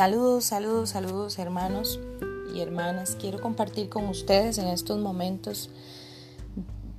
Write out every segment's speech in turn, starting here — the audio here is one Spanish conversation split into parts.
Saludos, saludos, saludos hermanos y hermanas. Quiero compartir con ustedes en estos momentos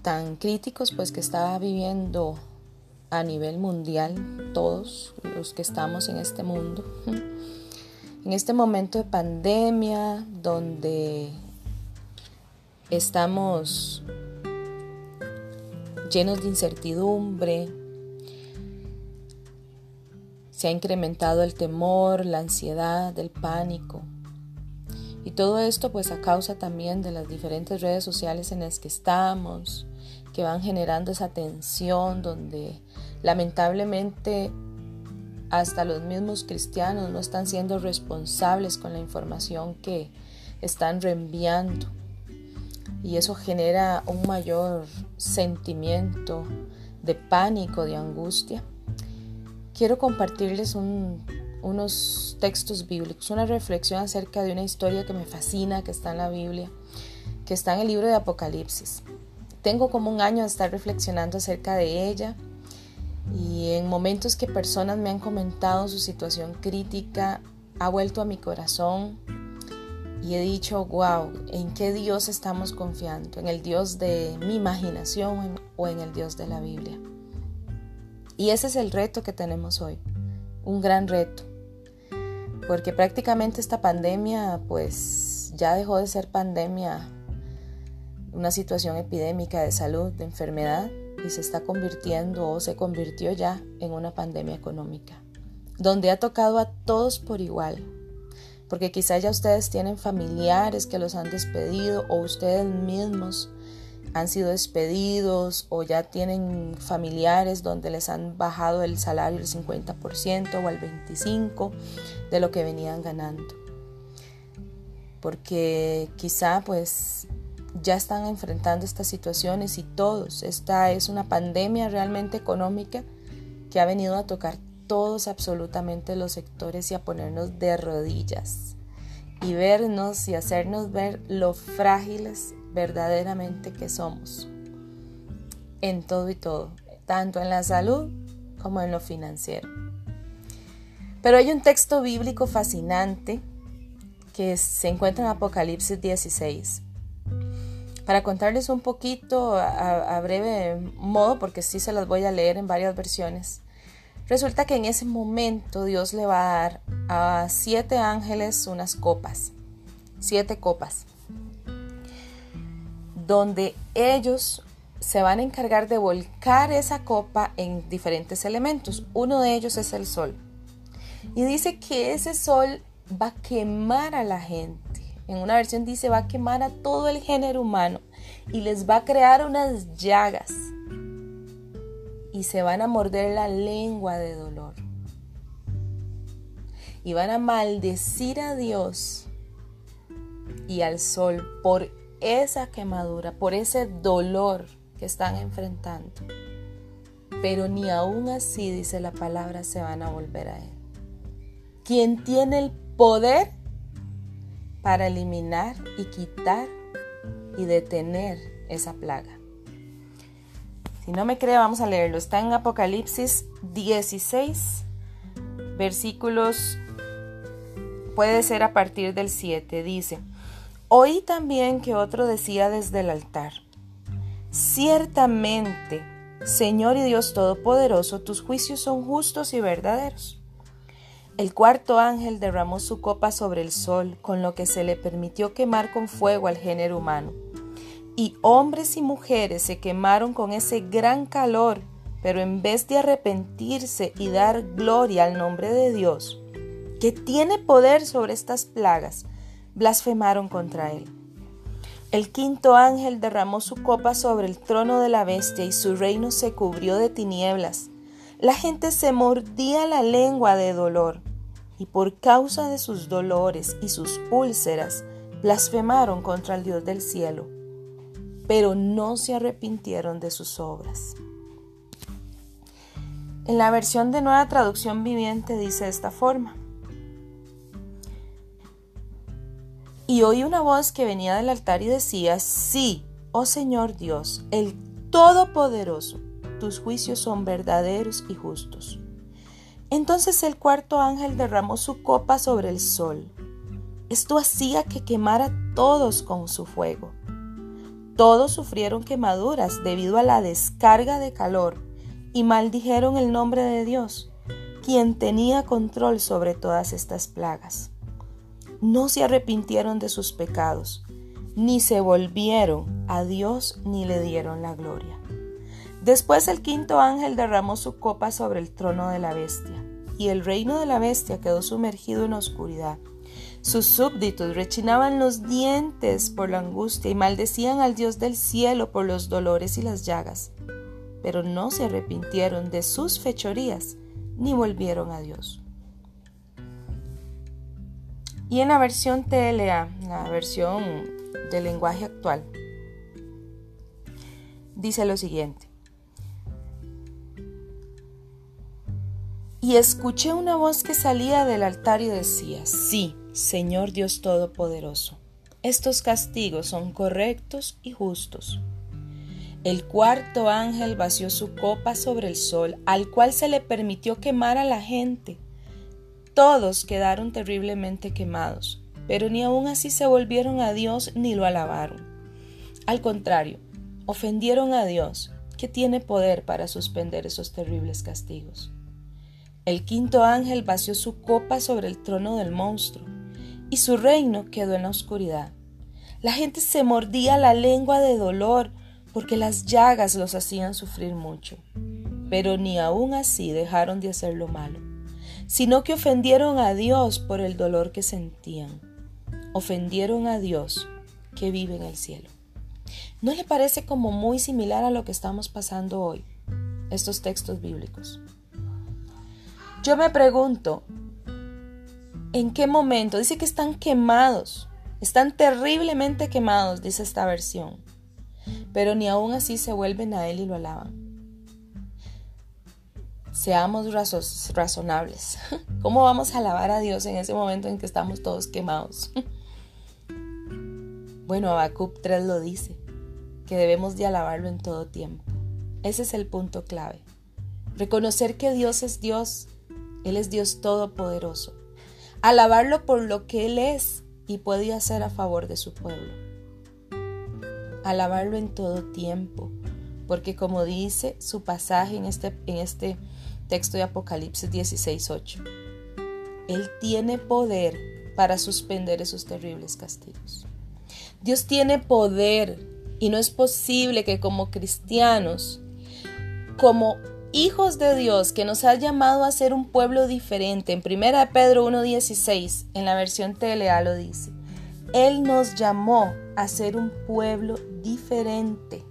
tan críticos pues que está viviendo a nivel mundial todos los que estamos en este mundo. En este momento de pandemia donde estamos llenos de incertidumbre, se ha incrementado el temor, la ansiedad, el pánico. Y todo esto pues a causa también de las diferentes redes sociales en las que estamos, que van generando esa tensión donde lamentablemente hasta los mismos cristianos no están siendo responsables con la información que están reenviando. Y eso genera un mayor sentimiento de pánico, de angustia quiero compartirles unos textos bíblicos, una reflexión acerca de una historia que me fascina, que está en la Biblia, que está en el libro de Apocalipsis. Tengo como un año de estar reflexionando acerca de ella y en momentos que personas me han comentado su situación crítica, ha vuelto a mi corazón y he dicho, wow, ¿en qué Dios estamos confiando? ¿En el Dios de mi imaginación o en el Dios de la Biblia? Y ese es el reto que tenemos hoy, un gran reto, porque prácticamente esta pandemia pues ya dejó de ser pandemia, una situación epidémica de salud, de enfermedad, y se está convirtiendo o se convirtió ya en una pandemia económica, donde ha tocado a todos por igual, porque quizá ya ustedes tienen familiares que los han despedido o ustedes mismos han sido despedidos o ya tienen familiares donde les han bajado el salario el 50% o al 25% de lo que venían ganando. Porque quizá pues ya están enfrentando estas situaciones y todos, esta es una pandemia realmente económica que ha venido a tocar todos absolutamente los sectores y a ponernos de rodillas y vernos y hacernos ver lo frágiles verdaderamente que somos. En todo y todo, tanto en la salud como en lo financiero. Pero hay un texto bíblico fascinante que se encuentra en Apocalipsis 16. Para contarles un poquito a, breve modo, porque sí se las voy a leer en varias versiones, resulta que en ese momento Dios le va a dar a siete ángeles unas copas, siete copas donde ellos se van a encargar de volcar esa copa en diferentes elementos. Uno de ellos es el sol. Y dice que ese sol va a quemar a la gente. En una versión dice va a quemar a todo el género humano y les va a crear unas llagas. Y se van a morder la lengua de dolor. Y van a maldecir a Dios y al sol por esa quemadura, por ese dolor que están enfrentando. Pero ni aún así, dice la palabra, se van a volver a Él. Quien tiene el poder para eliminar y quitar y detener esa plaga. Si no me cree, vamos a leerlo. Está en Apocalipsis 16, versículos, puede ser a partir del 7. Dice, Oí también que otro decía desde el altar, Ciertamente, Señor y Dios Todopoderoso, tus juicios son justos y verdaderos. El cuarto ángel derramó su copa sobre el sol, con lo que se le permitió quemar con fuego al género humano. Y hombres y mujeres se quemaron con ese gran calor, pero en vez de arrepentirse y dar gloria al nombre de Dios, que tiene poder sobre estas plagas, blasfemaron contra él. El quinto ángel derramó su copa sobre el trono de la bestia y su reino se cubrió de tinieblas. La gente se mordía la lengua de dolor y por causa de sus dolores y sus úlceras blasfemaron contra el Dios del cielo, pero no se arrepintieron de sus obras. En la versión de nueva traducción viviente dice de esta forma. Y oí una voz que venía del altar y decía, sí, oh Señor Dios, el Todopoderoso, tus juicios son verdaderos y justos. Entonces el cuarto ángel derramó su copa sobre el sol. Esto hacía que quemara todos con su fuego. Todos sufrieron quemaduras debido a la descarga de calor y maldijeron el nombre de Dios, quien tenía control sobre todas estas plagas. No se arrepintieron de sus pecados, ni se volvieron a Dios ni le dieron la gloria. Después el quinto ángel derramó su copa sobre el trono de la bestia, y el reino de la bestia quedó sumergido en oscuridad. Sus súbditos rechinaban los dientes por la angustia y maldecían al Dios del cielo por los dolores y las llagas, pero no se arrepintieron de sus fechorías ni volvieron a Dios. Y en la versión TLA, la versión del lenguaje actual, dice lo siguiente. Y escuché una voz que salía del altar y decía, sí, Señor Dios Todopoderoso, estos castigos son correctos y justos. El cuarto ángel vació su copa sobre el sol, al cual se le permitió quemar a la gente. Todos quedaron terriblemente quemados, pero ni aun así se volvieron a Dios ni lo alabaron. Al contrario, ofendieron a Dios, que tiene poder para suspender esos terribles castigos. El quinto ángel vació su copa sobre el trono del monstruo, y su reino quedó en la oscuridad. La gente se mordía la lengua de dolor, porque las llagas los hacían sufrir mucho. Pero ni aun así dejaron de hacer lo malo, sino que ofendieron a Dios por el dolor que sentían. Ofendieron a Dios que vive en el cielo. ¿No le parece como muy similar a lo que estamos pasando hoy, estos textos bíblicos? Yo me pregunto, ¿en qué momento? Dice que están quemados, están terriblemente quemados, dice esta versión, pero ni aún así se vuelven a Él y lo alaban. Seamos razonables. ¿Cómo vamos a alabar a Dios en ese momento en que estamos todos quemados? Bueno, Habacuc 3 lo dice, que debemos de alabarlo en todo tiempo. Ese es el punto clave. Reconocer que Dios es Dios él es Dios Todopoderoso. Alabarlo por lo que Él es y puede hacer a favor de su pueblo. Alabarlo en todo tiempo, porque como dice su pasaje en este, en este texto de Apocalipsis 16.8, Él tiene poder para suspender esos terribles castigos. Dios tiene poder y no es posible que como cristianos, como hijos de Dios que nos ha llamado a ser un pueblo diferente. En 1 Pedro 1.16, en la versión TLA lo dice. Él nos llamó a ser un pueblo diferente,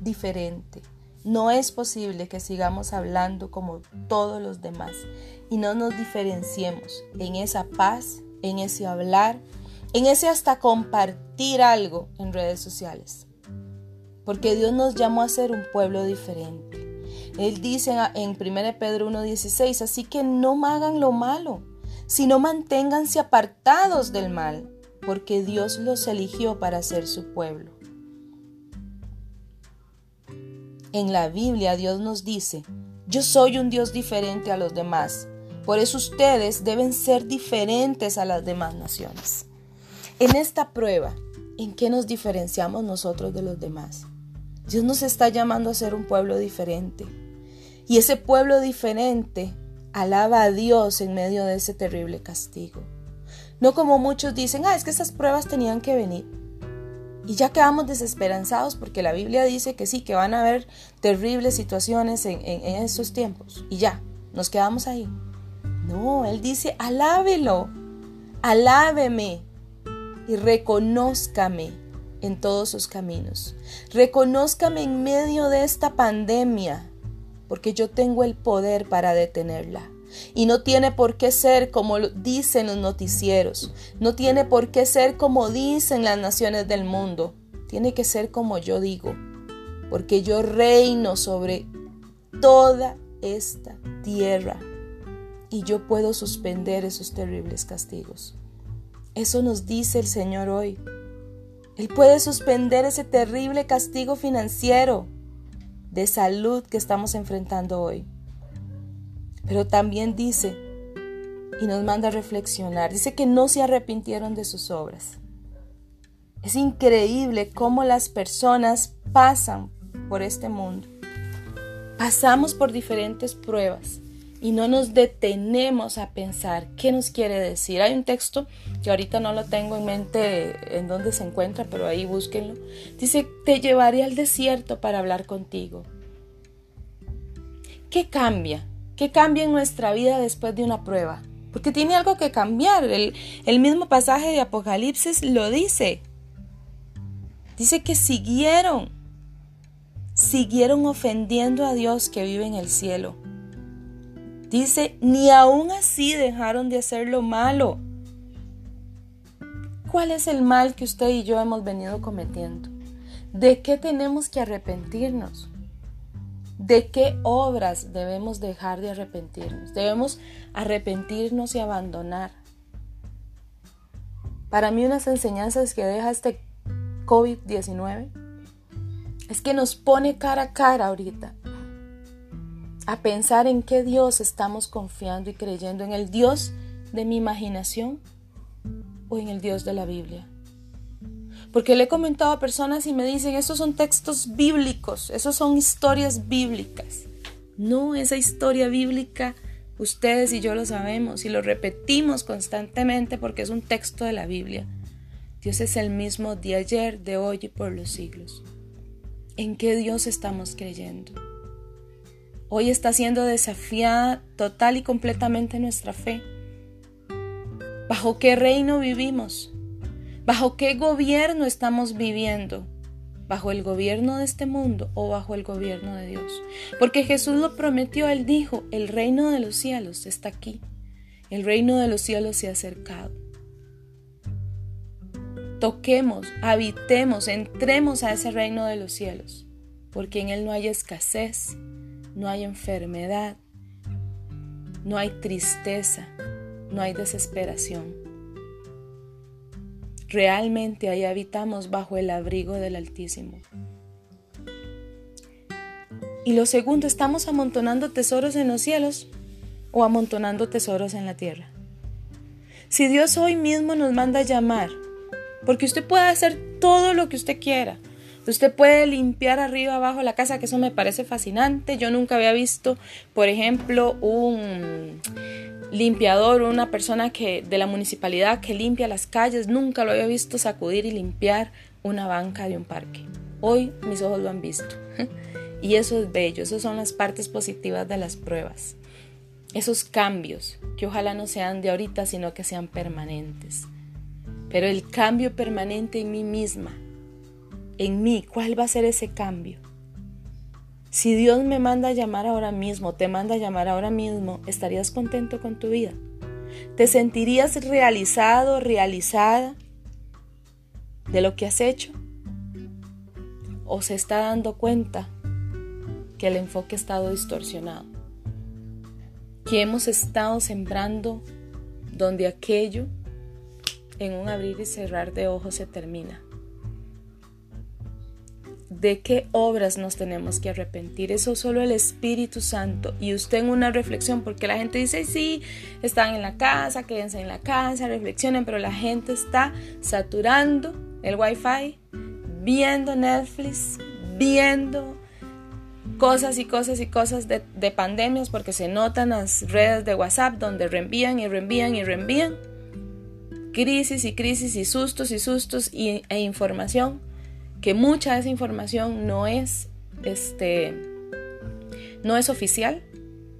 diferente. No es posible que sigamos hablando como todos los demás y no nos diferenciemos en esa paz, en ese hablar, en ese hasta compartir algo en redes sociales. Porque Dios nos llamó a ser un pueblo diferente. Él dice en 1 Pedro 1.16, así que no hagan lo malo, sino manténganse apartados del mal, porque Dios los eligió para ser su pueblo. En la Biblia Dios nos dice, yo soy un Dios diferente a los demás, por eso ustedes deben ser diferentes a las demás naciones. En esta prueba, ¿en qué nos diferenciamos nosotros de los demás? Dios nos está llamando a ser un pueblo diferente. Y ese pueblo diferente alaba a Dios en medio de ese terrible castigo. No como muchos dicen, ah, es que esas pruebas tenían que venir. Y ya quedamos desesperanzados porque la Biblia dice que sí, que van a haber terribles situaciones en, esos tiempos. Y ya, nos quedamos ahí. No, Él dice, alábelo, alábeme y reconózcame en todos sus caminos. Reconózcame en medio de esta pandemia porque yo tengo el poder para detenerla. Y no tiene por qué ser como dicen los noticieros, no tiene por qué ser como dicen las naciones del mundo, tiene que ser como yo digo, porque yo reino sobre toda esta tierra y yo puedo suspender esos terribles castigos. Eso nos dice el Señor hoy. Él puede suspender ese terrible castigo financiero de salud que estamos enfrentando hoy. Pero también dice, y nos manda a reflexionar, dice que no se arrepintieron de sus obras. Es increíble cómo las personas pasan por este mundo. Pasamos por diferentes pruebas y no nos detenemos a pensar qué nos quiere decir. Hay un texto que ahorita no lo tengo en mente en dónde se encuentra, pero ahí búsquenlo. Dice, te llevaré al desierto para hablar contigo. ¿Qué cambia? ¿Qué cambia en nuestra vida después de una prueba? Porque tiene algo que cambiar. El, mismo pasaje de Apocalipsis lo dice. Dice que siguieron, siguieron ofendiendo a Dios que vive en el cielo Dice, ni aún así dejaron de hacer lo malo. ¿Cuál es el mal que usted y yo hemos venido cometiendo? ¿De qué tenemos que arrepentirnos? ¿De qué obras debemos dejar de arrepentirnos? Debemos arrepentirnos y abandonar. Para mí unas enseñanzas que deja este COVID-19 es que nos pone cara a cara ahorita a pensar en qué Dios estamos confiando y creyendo, en el Dios de mi imaginación o en el Dios de la Biblia. Porque le he comentado a personas y me dicen, estos son textos bíblicos, esos son historias bíblicas. No, esa historia bíblica, ustedes y yo lo sabemos y lo repetimos constantemente porque es un texto de la Biblia. Dios es el mismo de ayer, de hoy y por los siglos. ¿En qué Dios estamos creyendo? Hoy está siendo desafiada total y completamente nuestra fe. ¿Bajo qué reino vivimos? ¿Bajo qué gobierno estamos viviendo? ¿Bajo el gobierno de este mundo o bajo el gobierno de Dios? Porque Jesús lo prometió, Él dijo, el reino de los cielos está aquí. El reino de los cielos se ha acercado. Toquemos, habitemos, entremos a ese reino de los cielos, porque en Él no hay escasez, no hay enfermedad, no hay tristeza, no hay desesperación. Realmente ahí habitamos bajo el abrigo del Altísimo. Y lo segundo, ¿estamos amontonando tesoros en los cielos o amontonando tesoros en la tierra? Si Dios hoy mismo nos manda a llamar, porque usted puede hacer todo lo que usted quiera, Usted puede limpiar arriba abajo la casa, que eso me parece fascinante. Yo nunca había visto, por ejemplo, un limpiador una persona que de la municipalidad que limpia las calles, nunca lo había visto sacudir y limpiar una banca de un parque. Hoy mis ojos lo han visto. Y eso es bello, esas son las partes positivas de las pruebas. Esos cambios, que ojalá no sean de ahorita, sino que sean permanentes. Pero el cambio permanente en mí misma, en mí, ¿cuál va a ser ese cambio? Si Dios me manda a llamar ahora mismo, te manda a llamar ahora mismo, ¿estarías contento con tu vida? ¿Te sentirías realizado, realizada de lo que has hecho? ¿O se está dando cuenta que el enfoque ha estado distorsionado? Que hemos estado sembrando donde aquello en un abrir y cerrar de ojos se termina de qué obras nos tenemos que arrepentir. Eso solo el Espíritu Santo. Y usted en una reflexión, porque la gente dice, sí, están en la casa, quédense en la casa, reflexionen, pero la gente está saturando el wifi, viendo Netflix, viendo cosas y cosas y cosas de, pandemias, porque se notan las redes de WhatsApp donde reenvían y reenvían y reenvían. Crisis y crisis y sustos y sustos y, e información que mucha de esa información no es, este, no es oficial,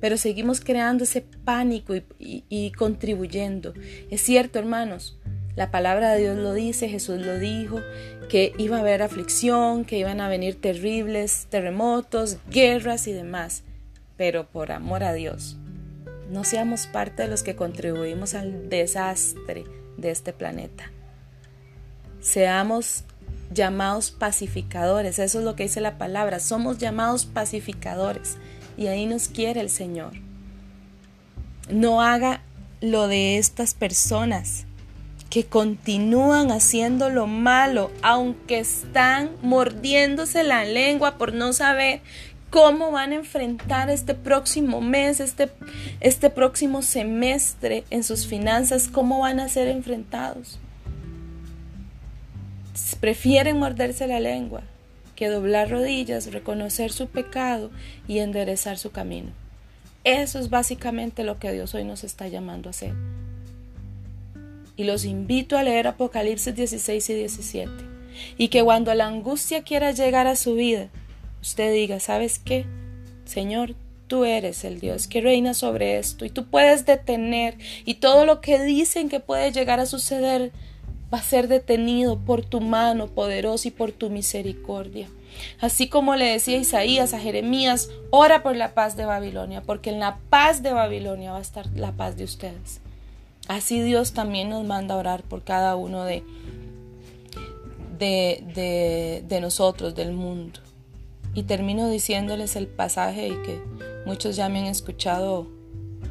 pero seguimos creando ese pánico y, contribuyendo. Es cierto, hermanos, la palabra de Dios lo dice, Jesús lo dijo, que iba a haber aflicción, que iban a venir terribles terremotos, guerras y demás. Pero por amor a Dios, no seamos parte de los que contribuimos al desastre de este planeta. Seamos llamados pacificadores. Eso es lo que dice la palabra. Somos llamados pacificadores. Y ahí nos quiere el Señor. No haga lo de estas personas que continúan haciendo lo malo, aunque están mordiéndose la lengua por no saber cómo van a enfrentar este próximo mes, este, este próximo semestre en sus finanzas, cómo van a ser enfrentados. Prefieren morderse la lengua que doblar rodillas, reconocer su pecado y enderezar su camino. Eso es básicamente lo que Dios hoy nos está llamando a hacer. Y los invito a leer Apocalipsis 16 y 17. Y que cuando la angustia quiera llegar a su vida, usted diga, ¿sabes qué? Señor, tú eres el Dios que reina sobre esto y tú puedes detener y todo lo que dicen que puede llegar a suceder va a ser detenido por tu mano poderosa y por tu misericordia. Así como le decía Isaías a Jeremías, ora por la paz de Babilonia, porque en la paz de Babilonia va a estar la paz de ustedes. Así Dios también nos manda a orar por cada uno de, de, de, de nosotros, del mundo. Y termino diciéndoles el pasaje y que muchos ya me han escuchado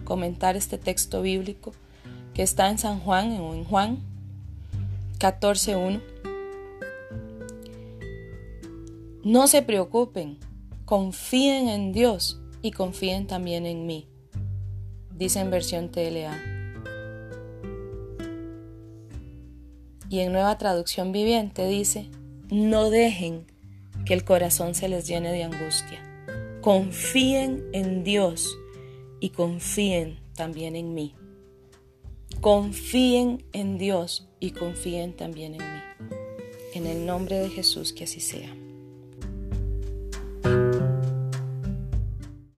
comentar este texto bíblico que está en San Juan o en Juan 14.1. No se preocupen, confíen en Dios y confíen también en mí, dice en versión TLA. Y en nueva traducción viviente dice, no dejen que el corazón se les llene de angustia. Confíen en Dios y confíen también en mí. Confíen en Dios y confíen también en mí. En el nombre de Jesús que así sea.